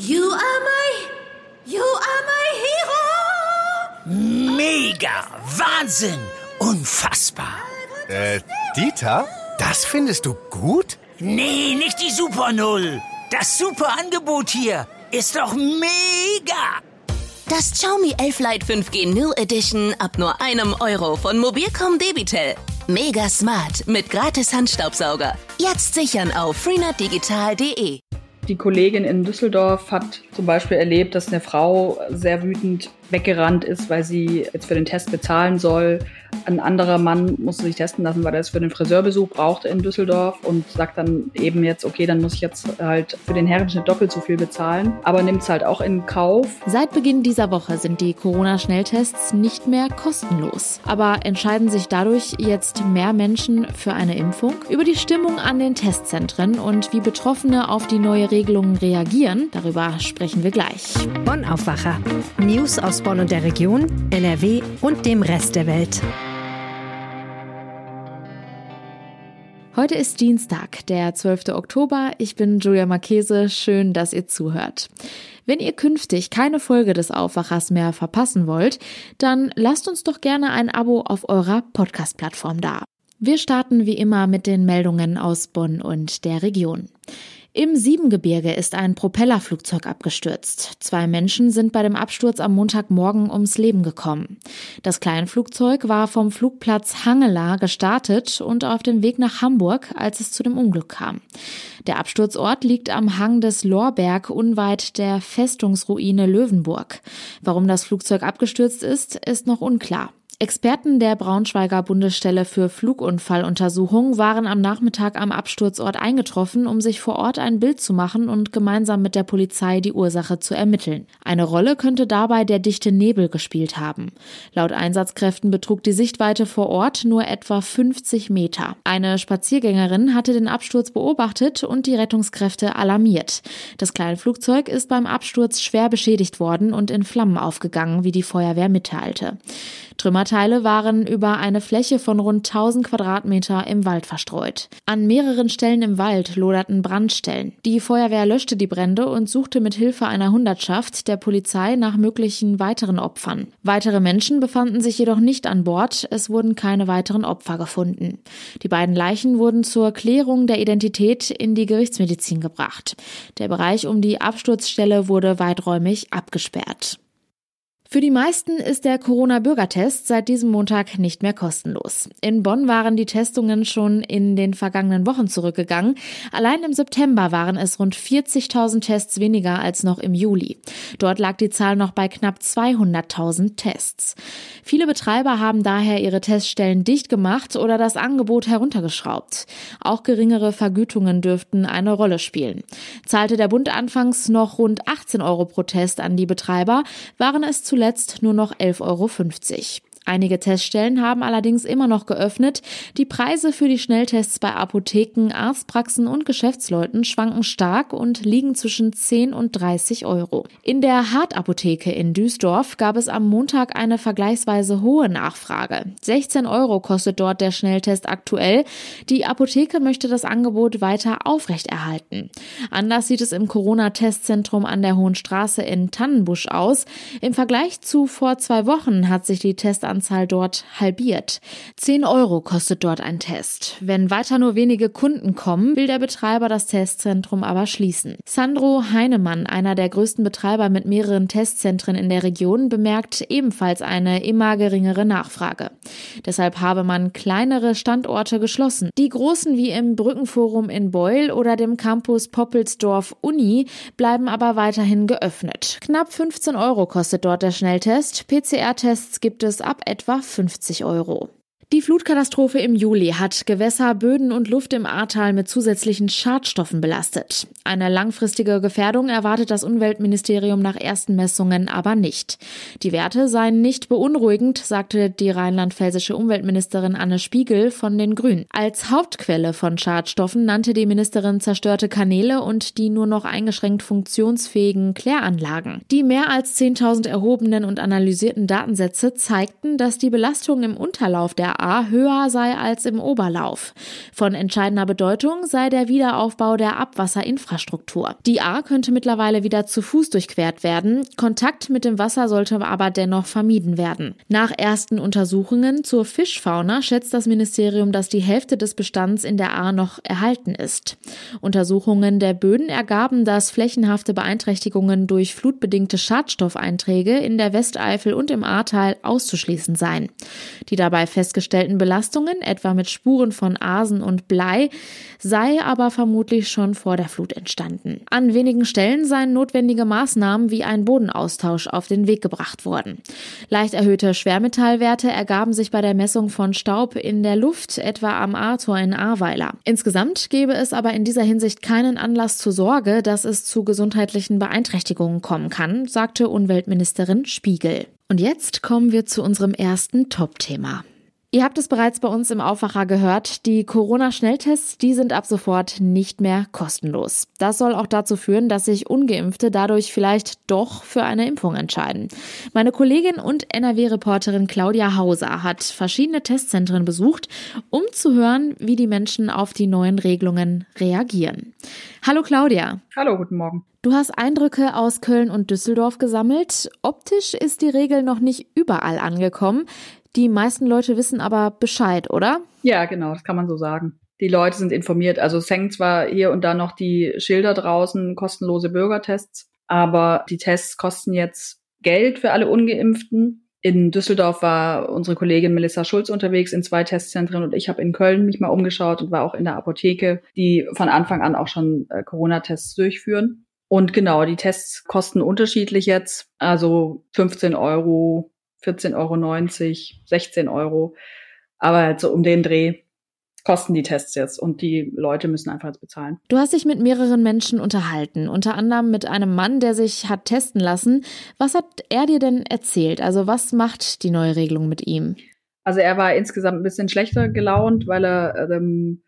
You are my, you are my hero. Mega, Wahnsinn, unfassbar. Äh, Dieter, das findest du gut? Nee, nicht die Super Null. Das super Angebot hier ist doch mega. Das Xiaomi 11 Lite 5G New Edition ab nur einem Euro von Mobilcom Debitel. Mega smart mit gratis Handstaubsauger. Jetzt sichern auf freenetdigital.de. Die Kollegin in Düsseldorf hat zum Beispiel erlebt, dass eine Frau sehr wütend weggerannt ist, weil sie jetzt für den Test bezahlen soll. Ein anderer Mann musste sich testen lassen, weil er es für den Friseurbesuch brauchte in Düsseldorf und sagt dann eben jetzt, okay, dann muss ich jetzt halt für den Herrenschnitt doppelt so viel bezahlen, aber nimmt es halt auch in Kauf. Seit Beginn dieser Woche sind die Corona-Schnelltests nicht mehr kostenlos. Aber entscheiden sich dadurch jetzt mehr Menschen für eine Impfung? Über die Stimmung an den Testzentren und wie Betroffene auf die neue Regelung reagieren, darüber sprechen wir gleich. Bonn Aufwacher. News aus Bonn und der Region, NRW und dem Rest der Welt. Heute ist Dienstag, der 12. Oktober. Ich bin Julia Marchese. Schön, dass ihr zuhört. Wenn ihr künftig keine Folge des Aufwachers mehr verpassen wollt, dann lasst uns doch gerne ein Abo auf eurer Podcast-Plattform da. Wir starten wie immer mit den Meldungen aus Bonn und der Region. Im Siebengebirge ist ein Propellerflugzeug abgestürzt. Zwei Menschen sind bei dem Absturz am Montagmorgen ums Leben gekommen. Das Kleinflugzeug war vom Flugplatz Hangela gestartet und auf dem Weg nach Hamburg, als es zu dem Unglück kam. Der Absturzort liegt am Hang des Lorberg unweit der Festungsruine Löwenburg. Warum das Flugzeug abgestürzt ist, ist noch unklar. Experten der Braunschweiger Bundesstelle für Flugunfalluntersuchung waren am Nachmittag am Absturzort eingetroffen, um sich vor Ort ein Bild zu machen und gemeinsam mit der Polizei die Ursache zu ermitteln. Eine Rolle könnte dabei der dichte Nebel gespielt haben. Laut Einsatzkräften betrug die Sichtweite vor Ort nur etwa 50 Meter. Eine Spaziergängerin hatte den Absturz beobachtet und die Rettungskräfte alarmiert. Das kleine Flugzeug ist beim Absturz schwer beschädigt worden und in Flammen aufgegangen, wie die Feuerwehr mitteilte. Trümmerteile waren über eine Fläche von rund 1000 Quadratmeter im Wald verstreut. An mehreren Stellen im Wald loderten Brandstellen. Die Feuerwehr löschte die Brände und suchte mit Hilfe einer Hundertschaft der Polizei nach möglichen weiteren Opfern. Weitere Menschen befanden sich jedoch nicht an Bord. Es wurden keine weiteren Opfer gefunden. Die beiden Leichen wurden zur Klärung der Identität in die Gerichtsmedizin gebracht. Der Bereich um die Absturzstelle wurde weiträumig abgesperrt. Für die meisten ist der Corona-Bürgertest seit diesem Montag nicht mehr kostenlos. In Bonn waren die Testungen schon in den vergangenen Wochen zurückgegangen. Allein im September waren es rund 40.000 Tests weniger als noch im Juli. Dort lag die Zahl noch bei knapp 200.000 Tests. Viele Betreiber haben daher ihre Teststellen dicht gemacht oder das Angebot heruntergeschraubt. Auch geringere Vergütungen dürften eine Rolle spielen. Zahlte der Bund anfangs noch rund 18 Euro pro Test an die Betreiber, waren es zu zuletzt nur noch 11,50 Euro. Einige Teststellen haben allerdings immer noch geöffnet. Die Preise für die Schnelltests bei Apotheken, Arztpraxen und Geschäftsleuten schwanken stark und liegen zwischen 10 und 30 Euro. In der Hartapotheke in Duisdorf gab es am Montag eine vergleichsweise hohe Nachfrage. 16 Euro kostet dort der Schnelltest aktuell. Die Apotheke möchte das Angebot weiter aufrechterhalten. Anders sieht es im Corona-Testzentrum an der Hohen Straße in Tannenbusch aus. Im Vergleich zu vor zwei Wochen hat sich die Testanzahl Testanzahl dort halbiert. 10 Euro kostet dort ein Test. Wenn weiter nur wenige Kunden kommen, will der Betreiber das Testzentrum aber schließen. Sandro Heinemann, einer der größten Betreiber mit mehreren Testzentren in der Region, bemerkt ebenfalls eine immer geringere Nachfrage. Deshalb habe man kleinere Standorte geschlossen. Die großen wie im Brückenforum in Beul oder dem Campus Poppelsdorf Uni bleiben aber weiterhin geöffnet. Knapp 15 Euro kostet dort der Schnelltest. PCR-Tests gibt es ab etwa 50 Euro. Die Flutkatastrophe im Juli hat Gewässer, Böden und Luft im Ahrtal mit zusätzlichen Schadstoffen belastet. Eine langfristige Gefährdung erwartet das Umweltministerium nach ersten Messungen aber nicht. Die Werte seien nicht beunruhigend, sagte die rheinland-pfälzische Umweltministerin Anne Spiegel von den Grünen. Als Hauptquelle von Schadstoffen nannte die Ministerin zerstörte Kanäle und die nur noch eingeschränkt funktionsfähigen Kläranlagen. Die mehr als 10.000 erhobenen und analysierten Datensätze zeigten, dass die Belastung im Unterlauf der A höher sei als im Oberlauf. Von entscheidender Bedeutung sei der Wiederaufbau der Abwasserinfrastruktur. Die A könnte mittlerweile wieder zu Fuß durchquert werden. Kontakt mit dem Wasser sollte aber dennoch vermieden werden. Nach ersten Untersuchungen zur Fischfauna schätzt das Ministerium, dass die Hälfte des Bestands in der A noch erhalten ist. Untersuchungen der Böden ergaben, dass flächenhafte Beeinträchtigungen durch flutbedingte Schadstoffeinträge in der Westeifel und im Ahrtal auszuschließen seien. Die dabei festgestellten Belastungen, etwa mit Spuren von Asen und Blei, sei aber vermutlich schon vor der Flut entstanden. An wenigen Stellen seien notwendige Maßnahmen wie ein Bodenaustausch auf den Weg gebracht worden. Leicht erhöhte Schwermetallwerte ergaben sich bei der Messung von Staub in der Luft, etwa am Ahrtor in Ahrweiler. Insgesamt gebe es aber in dieser Hinsicht keinen Anlass zur Sorge, dass es zu gesundheitlichen Beeinträchtigungen kommen kann, sagte Umweltministerin Spiegel. Und jetzt kommen wir zu unserem ersten Top-Thema. Ihr habt es bereits bei uns im Aufwacher gehört. Die Corona-Schnelltests, die sind ab sofort nicht mehr kostenlos. Das soll auch dazu führen, dass sich Ungeimpfte dadurch vielleicht doch für eine Impfung entscheiden. Meine Kollegin und NRW-Reporterin Claudia Hauser hat verschiedene Testzentren besucht, um zu hören, wie die Menschen auf die neuen Regelungen reagieren. Hallo Claudia. Hallo, guten Morgen. Du hast Eindrücke aus Köln und Düsseldorf gesammelt. Optisch ist die Regel noch nicht überall angekommen. Die meisten Leute wissen aber Bescheid, oder? Ja, genau, das kann man so sagen. Die Leute sind informiert. Also es hängen zwar hier und da noch die Schilder draußen, kostenlose Bürgertests, aber die Tests kosten jetzt Geld für alle Ungeimpften. In Düsseldorf war unsere Kollegin Melissa Schulz unterwegs in zwei Testzentren und ich habe in Köln mich mal umgeschaut und war auch in der Apotheke, die von Anfang an auch schon äh, Corona-Tests durchführen. Und genau, die Tests kosten unterschiedlich jetzt. Also 15 Euro 14,90 Euro, 16 Euro. Aber halt so um den Dreh kosten die Tests jetzt und die Leute müssen einfach jetzt bezahlen. Du hast dich mit mehreren Menschen unterhalten, unter anderem mit einem Mann, der sich hat testen lassen. Was hat er dir denn erzählt? Also was macht die neue Regelung mit ihm? Also er war insgesamt ein bisschen schlechter gelaunt, weil er ähm,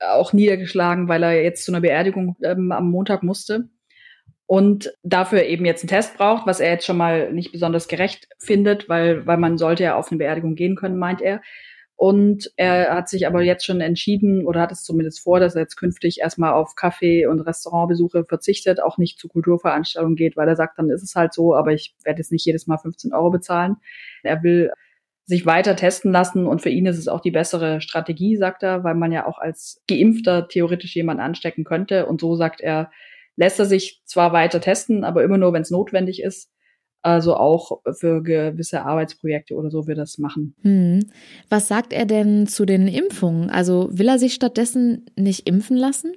auch niedergeschlagen, weil er jetzt zu einer Beerdigung ähm, am Montag musste und dafür eben jetzt einen Test braucht, was er jetzt schon mal nicht besonders gerecht findet, weil, weil man sollte ja auf eine Beerdigung gehen können, meint er. Und er hat sich aber jetzt schon entschieden oder hat es zumindest vor, dass er jetzt künftig erstmal auf Kaffee- und Restaurantbesuche verzichtet, auch nicht zu Kulturveranstaltungen geht, weil er sagt, dann ist es halt so, aber ich werde jetzt nicht jedes Mal 15 Euro bezahlen. Er will sich weiter testen lassen und für ihn ist es auch die bessere Strategie, sagt er, weil man ja auch als Geimpfter theoretisch jemanden anstecken könnte. Und so sagt er, lässt er sich zwar weiter testen, aber immer nur, wenn es notwendig ist. Also auch für gewisse Arbeitsprojekte oder so wird das machen. Hm. Was sagt er denn zu den Impfungen? Also will er sich stattdessen nicht impfen lassen?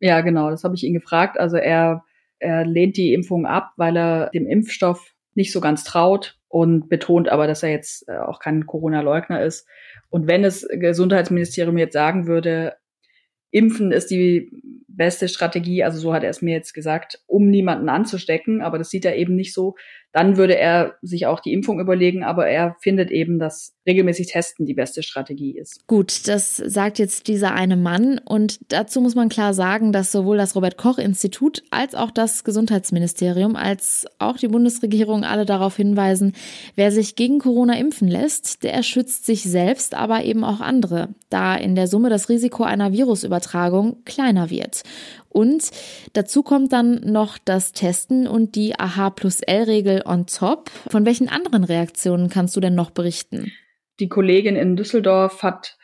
Ja, genau, das habe ich ihn gefragt. Also er, er lehnt die Impfung ab, weil er dem Impfstoff nicht so ganz traut und betont aber, dass er jetzt äh, auch kein Corona-Leugner ist. Und wenn das Gesundheitsministerium jetzt sagen würde, Impfen ist die beste Strategie, also so hat er es mir jetzt gesagt, um niemanden anzustecken, aber das sieht er eben nicht so. Dann würde er sich auch die Impfung überlegen, aber er findet eben, dass regelmäßig Testen die beste Strategie ist. Gut, das sagt jetzt dieser eine Mann und dazu muss man klar sagen, dass sowohl das Robert Koch Institut als auch das Gesundheitsministerium als auch die Bundesregierung alle darauf hinweisen, wer sich gegen Corona impfen lässt, der schützt sich selbst, aber eben auch andere, da in der Summe das Risiko einer Virusübertragung kleiner wird. Und dazu kommt dann noch das Testen und die AH plus L-Regel on top. Von welchen anderen Reaktionen kannst du denn noch berichten? Die Kollegin in Düsseldorf hat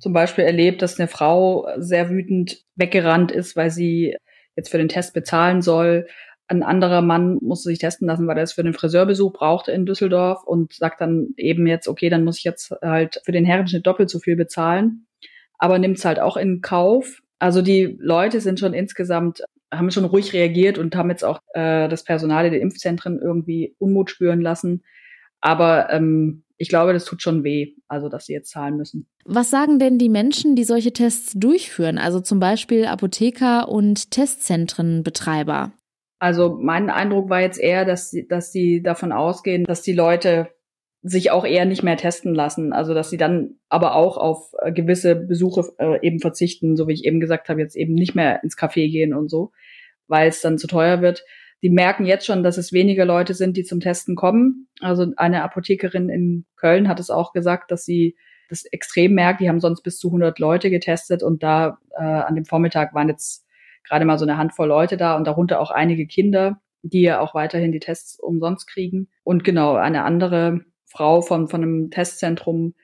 zum Beispiel erlebt, dass eine Frau sehr wütend weggerannt ist, weil sie jetzt für den Test bezahlen soll. Ein anderer Mann musste sich testen lassen, weil er es für den Friseurbesuch brauchte in Düsseldorf und sagt dann eben jetzt, okay, dann muss ich jetzt halt für den Herrenschnitt doppelt so viel bezahlen. Aber nimmt es halt auch in Kauf. Also die Leute sind schon insgesamt, haben schon ruhig reagiert und haben jetzt auch äh, das Personal in den Impfzentren irgendwie Unmut spüren lassen. Aber ähm, ich glaube, das tut schon weh, also dass sie jetzt zahlen müssen. Was sagen denn die Menschen, die solche Tests durchführen, also zum Beispiel Apotheker und Testzentrenbetreiber? Also mein Eindruck war jetzt eher, dass sie, dass sie davon ausgehen, dass die Leute sich auch eher nicht mehr testen lassen. Also dass sie dann aber auch auf äh, gewisse Besuche äh, eben verzichten, so wie ich eben gesagt habe, jetzt eben nicht mehr ins Café gehen und so, weil es dann zu teuer wird. Die merken jetzt schon, dass es weniger Leute sind, die zum Testen kommen. Also eine Apothekerin in Köln hat es auch gesagt, dass sie das extrem merkt. Die haben sonst bis zu 100 Leute getestet und da äh, an dem Vormittag waren jetzt gerade mal so eine Handvoll Leute da und darunter auch einige Kinder, die ja auch weiterhin die Tests umsonst kriegen. Und genau, eine andere Frau von, von einem Testzentrum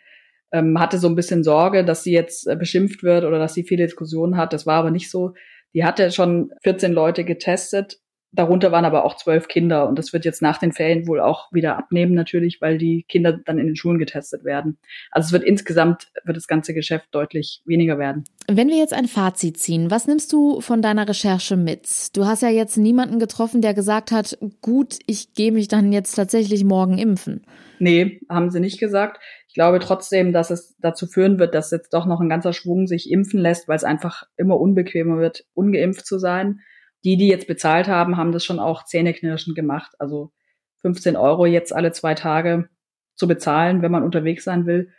ähm, hatte so ein bisschen Sorge, dass sie jetzt äh, beschimpft wird oder dass sie viele Diskussionen hat. Das war aber nicht so. Die hatte schon 14 Leute getestet Darunter waren aber auch zwölf Kinder und das wird jetzt nach den Ferien wohl auch wieder abnehmen natürlich, weil die Kinder dann in den Schulen getestet werden. Also es wird insgesamt, wird das ganze Geschäft deutlich weniger werden. Wenn wir jetzt ein Fazit ziehen, was nimmst du von deiner Recherche mit? Du hast ja jetzt niemanden getroffen, der gesagt hat, gut, ich gehe mich dann jetzt tatsächlich morgen impfen. Nee, haben sie nicht gesagt. Ich glaube trotzdem, dass es dazu führen wird, dass jetzt doch noch ein ganzer Schwung sich impfen lässt, weil es einfach immer unbequemer wird, ungeimpft zu sein die, die jetzt bezahlt haben, haben das schon auch zähneknirschend gemacht. Also 15 Euro jetzt alle zwei Tage zu bezahlen, wenn man unterwegs sein will.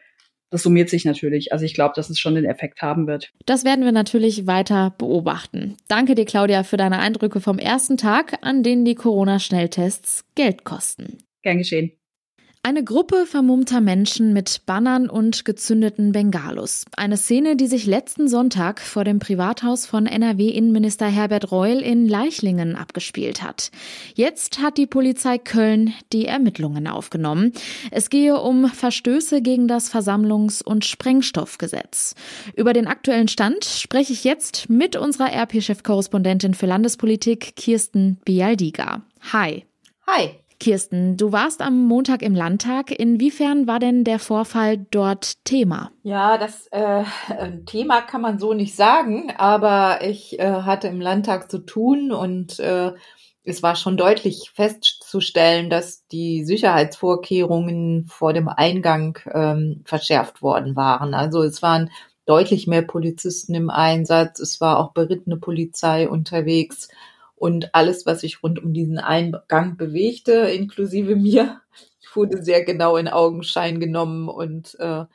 Das summiert sich natürlich. Also ich glaube, dass es schon den Effekt haben wird. Das werden wir natürlich weiter beobachten. Danke dir, Claudia, für deine Eindrücke vom ersten Tag, an denen die Corona-Schnelltests Geld kosten. Gern geschehen. Eine Gruppe vermummter Menschen mit Bannern und gezündeten Bengalos. Eine Szene, die sich letzten Sonntag vor dem Privathaus von NRW-Innenminister Herbert Reul in Leichlingen abgespielt hat. Jetzt hat die Polizei Köln die Ermittlungen aufgenommen. Es gehe um Verstöße gegen das Versammlungs- und Sprengstoffgesetz. Über den aktuellen Stand spreche ich jetzt mit unserer RP-Chefkorrespondentin für Landespolitik Kirsten Bialdiga. Hi. Hi. Kirsten, du warst am Montag im Landtag. Inwiefern war denn der Vorfall dort Thema? Ja, das äh, Thema kann man so nicht sagen, aber ich äh, hatte im Landtag zu tun und äh, es war schon deutlich festzustellen, dass die Sicherheitsvorkehrungen vor dem Eingang ähm, verschärft worden waren. Also es waren deutlich mehr Polizisten im Einsatz, es war auch berittene Polizei unterwegs und alles, was sich rund um diesen Eingang bewegte, inklusive mir, wurde sehr genau in Augenschein genommen. Und äh,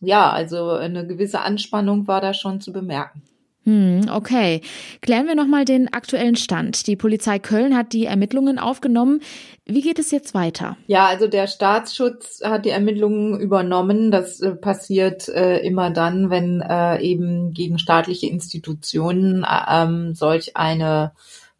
ja, also eine gewisse Anspannung war da schon zu bemerken. Hm, okay. Klären wir nochmal den aktuellen Stand. Die Polizei Köln hat die Ermittlungen aufgenommen. Wie geht es jetzt weiter? Ja, also der Staatsschutz hat die Ermittlungen übernommen. Das äh, passiert äh, immer dann, wenn äh, eben gegen staatliche Institutionen äh, ähm, solch eine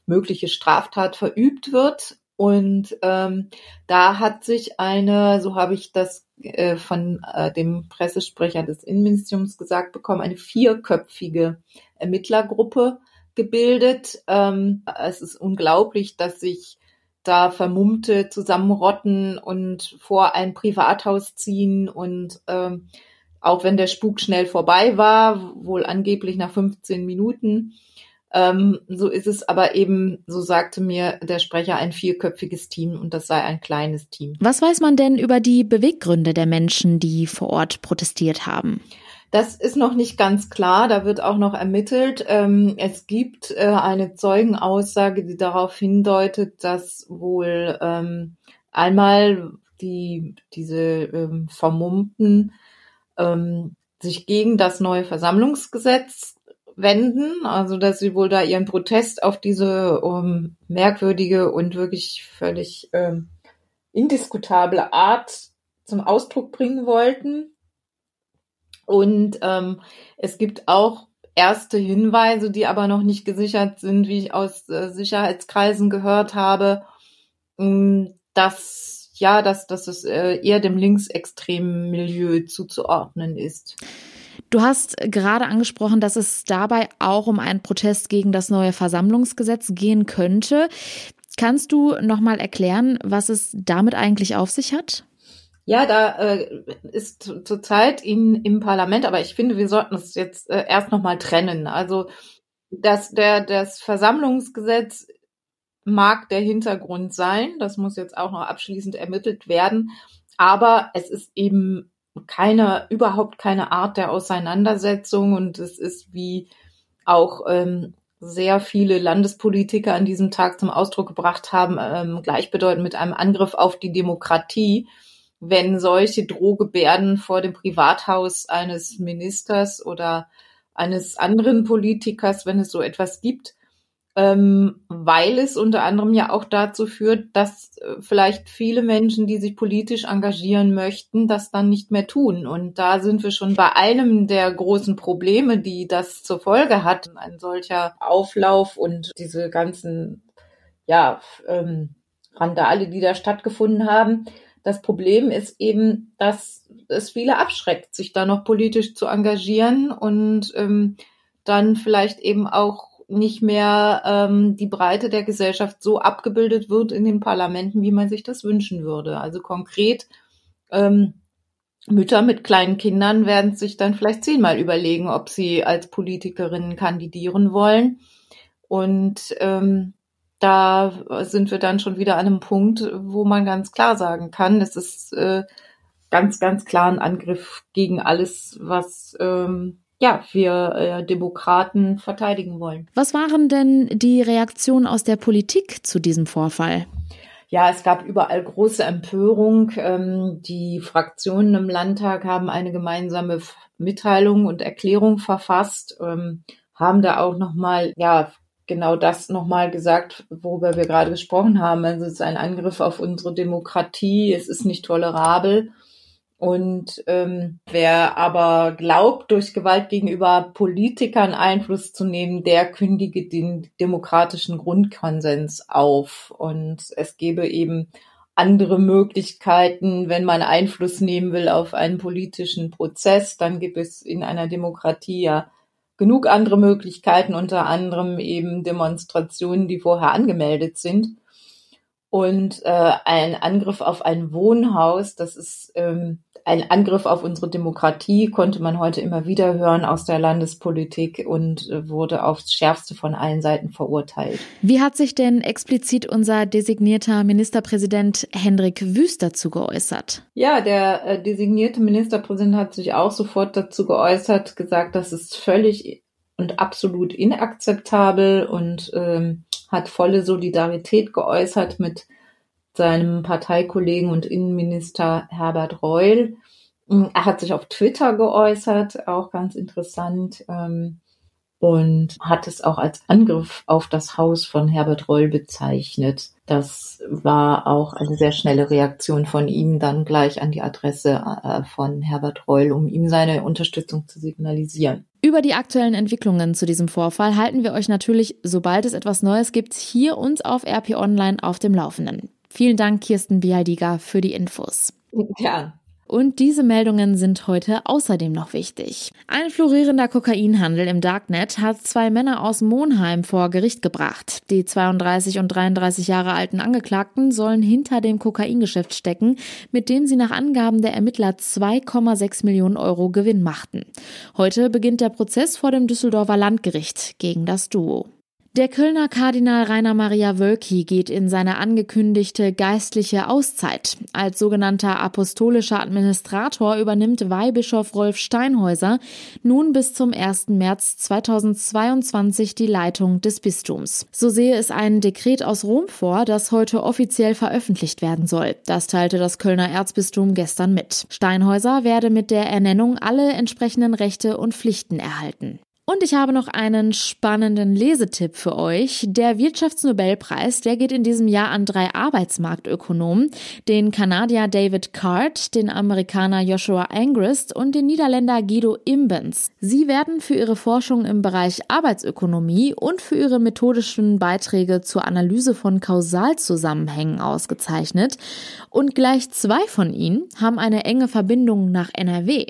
mögliche Straftat verübt wird. Und ähm, da hat sich eine, so habe ich das äh, von äh, dem Pressesprecher des Innenministeriums gesagt bekommen, eine vierköpfige Ermittlergruppe gebildet. Ähm, es ist unglaublich, dass sich da Vermummte zusammenrotten und vor ein Privathaus ziehen und ähm, auch wenn der Spuk schnell vorbei war, wohl angeblich nach 15 Minuten, ähm, so ist es aber eben, so sagte mir der Sprecher, ein vierköpfiges Team und das sei ein kleines Team. Was weiß man denn über die Beweggründe der Menschen, die vor Ort protestiert haben? Das ist noch nicht ganz klar, da wird auch noch ermittelt. Ähm, es gibt äh, eine Zeugenaussage, die darauf hindeutet, dass wohl ähm, einmal die, diese ähm, Vermummten ähm, sich gegen das neue Versammlungsgesetz wenden, also dass sie wohl da ihren Protest auf diese um, ähm, merkwürdige und wirklich völlig ähm, indiskutable Art zum Ausdruck bringen wollten. Und ähm, es gibt auch erste Hinweise, die aber noch nicht gesichert sind, wie ich aus äh, Sicherheitskreisen gehört habe, ähm, dass ja, dass, dass es äh, eher dem linksextremen Milieu zuzuordnen ist. Du hast gerade angesprochen, dass es dabei auch um einen Protest gegen das neue Versammlungsgesetz gehen könnte. Kannst du noch mal erklären, was es damit eigentlich auf sich hat? Ja, da äh, ist zurzeit in, im Parlament, aber ich finde, wir sollten es jetzt äh, erst noch mal trennen. Also das, der, das Versammlungsgesetz mag der Hintergrund sein. Das muss jetzt auch noch abschließend ermittelt werden. Aber es ist eben keine, überhaupt keine Art der Auseinandersetzung. Und es ist wie auch ähm, sehr viele Landespolitiker an diesem Tag zum Ausdruck gebracht haben, ähm, gleichbedeutend mit einem Angriff auf die Demokratie, wenn solche Drohgebärden vor dem Privathaus eines Ministers oder eines anderen Politikers, wenn es so etwas gibt, ähm, weil es unter anderem ja auch dazu führt, dass äh, vielleicht viele Menschen, die sich politisch engagieren möchten, das dann nicht mehr tun. Und da sind wir schon bei einem der großen Probleme, die das zur Folge hat. Ein solcher Auflauf und diese ganzen, ja, ähm, Randale, die da stattgefunden haben. Das Problem ist eben, dass es viele abschreckt, sich da noch politisch zu engagieren und ähm, dann vielleicht eben auch nicht mehr ähm, die Breite der Gesellschaft so abgebildet wird in den Parlamenten, wie man sich das wünschen würde. Also konkret, ähm, Mütter mit kleinen Kindern werden sich dann vielleicht zehnmal überlegen, ob sie als Politikerinnen kandidieren wollen. Und ähm, da sind wir dann schon wieder an einem Punkt, wo man ganz klar sagen kann, es ist äh, ganz, ganz klar ein Angriff gegen alles, was ähm, ja, wir äh, Demokraten verteidigen wollen. Was waren denn die Reaktionen aus der Politik zu diesem Vorfall? Ja, es gab überall große Empörung. Ähm, die Fraktionen im Landtag haben eine gemeinsame Mitteilung und Erklärung verfasst, ähm, haben da auch nochmal, ja, genau das nochmal gesagt, worüber wir gerade gesprochen haben. Also es ist ein Angriff auf unsere Demokratie, es ist nicht tolerabel. Und ähm, wer aber glaubt, durch Gewalt gegenüber Politikern Einfluss zu nehmen, der kündige den demokratischen Grundkonsens auf. Und es gebe eben andere Möglichkeiten, wenn man Einfluss nehmen will auf einen politischen Prozess, dann gibt es in einer Demokratie ja genug andere Möglichkeiten, unter anderem eben Demonstrationen, die vorher angemeldet sind. Und äh, ein Angriff auf ein Wohnhaus, das ist ähm, ein Angriff auf unsere Demokratie, konnte man heute immer wieder hören aus der Landespolitik und äh, wurde aufs Schärfste von allen Seiten verurteilt. Wie hat sich denn explizit unser designierter Ministerpräsident Hendrik Wüst dazu geäußert? Ja, der äh, designierte Ministerpräsident hat sich auch sofort dazu geäußert, gesagt, das ist völlig und absolut inakzeptabel und ähm, hat volle Solidarität geäußert mit seinem Parteikollegen und Innenminister Herbert Reul. Er hat sich auf Twitter geäußert, auch ganz interessant, ähm, und hat es auch als Angriff auf das Haus von Herbert Reul bezeichnet. Das war auch eine sehr schnelle Reaktion von ihm dann gleich an die Adresse äh, von Herbert Reul, um ihm seine Unterstützung zu signalisieren. Über die aktuellen Entwicklungen zu diesem Vorfall halten wir euch natürlich, sobald es etwas Neues gibt, hier und auf RP Online auf dem Laufenden. Vielen Dank, Kirsten Bialdiger, für die Infos. Ja. Und diese Meldungen sind heute außerdem noch wichtig. Ein florierender Kokainhandel im Darknet hat zwei Männer aus Monheim vor Gericht gebracht. Die 32 und 33 Jahre alten Angeklagten sollen hinter dem Kokaingeschäft stecken, mit dem sie nach Angaben der Ermittler 2,6 Millionen Euro Gewinn machten. Heute beginnt der Prozess vor dem Düsseldorfer Landgericht gegen das Duo. Der Kölner Kardinal Rainer Maria Wölki geht in seine angekündigte geistliche Auszeit. Als sogenannter apostolischer Administrator übernimmt Weihbischof Rolf Steinhäuser nun bis zum 1. März 2022 die Leitung des Bistums. So sehe es ein Dekret aus Rom vor, das heute offiziell veröffentlicht werden soll. Das teilte das Kölner Erzbistum gestern mit. Steinhäuser werde mit der Ernennung alle entsprechenden Rechte und Pflichten erhalten. Und ich habe noch einen spannenden Lesetipp für euch. Der Wirtschaftsnobelpreis, der geht in diesem Jahr an drei Arbeitsmarktökonomen, den Kanadier David Card, den Amerikaner Joshua Angrist und den Niederländer Guido Imbens. Sie werden für ihre Forschung im Bereich Arbeitsökonomie und für ihre methodischen Beiträge zur Analyse von Kausalzusammenhängen ausgezeichnet. Und gleich zwei von ihnen haben eine enge Verbindung nach NRW.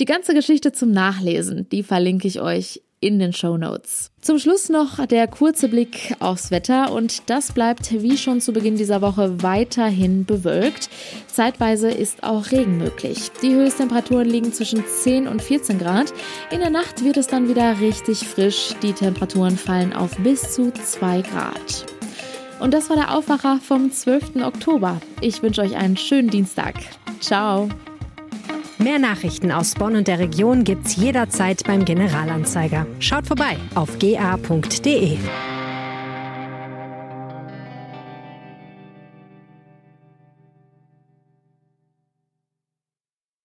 Die ganze Geschichte zum Nachlesen, die verlinke ich euch in den Show Notes. Zum Schluss noch der kurze Blick aufs Wetter und das bleibt wie schon zu Beginn dieser Woche weiterhin bewölkt. Zeitweise ist auch Regen möglich. Die Höchsttemperaturen liegen zwischen 10 und 14 Grad. In der Nacht wird es dann wieder richtig frisch. Die Temperaturen fallen auf bis zu 2 Grad. Und das war der Aufwacher vom 12. Oktober. Ich wünsche euch einen schönen Dienstag. Ciao. Mehr Nachrichten aus Bonn und der Region gibt's jederzeit beim Generalanzeiger. Schaut vorbei auf ga.de.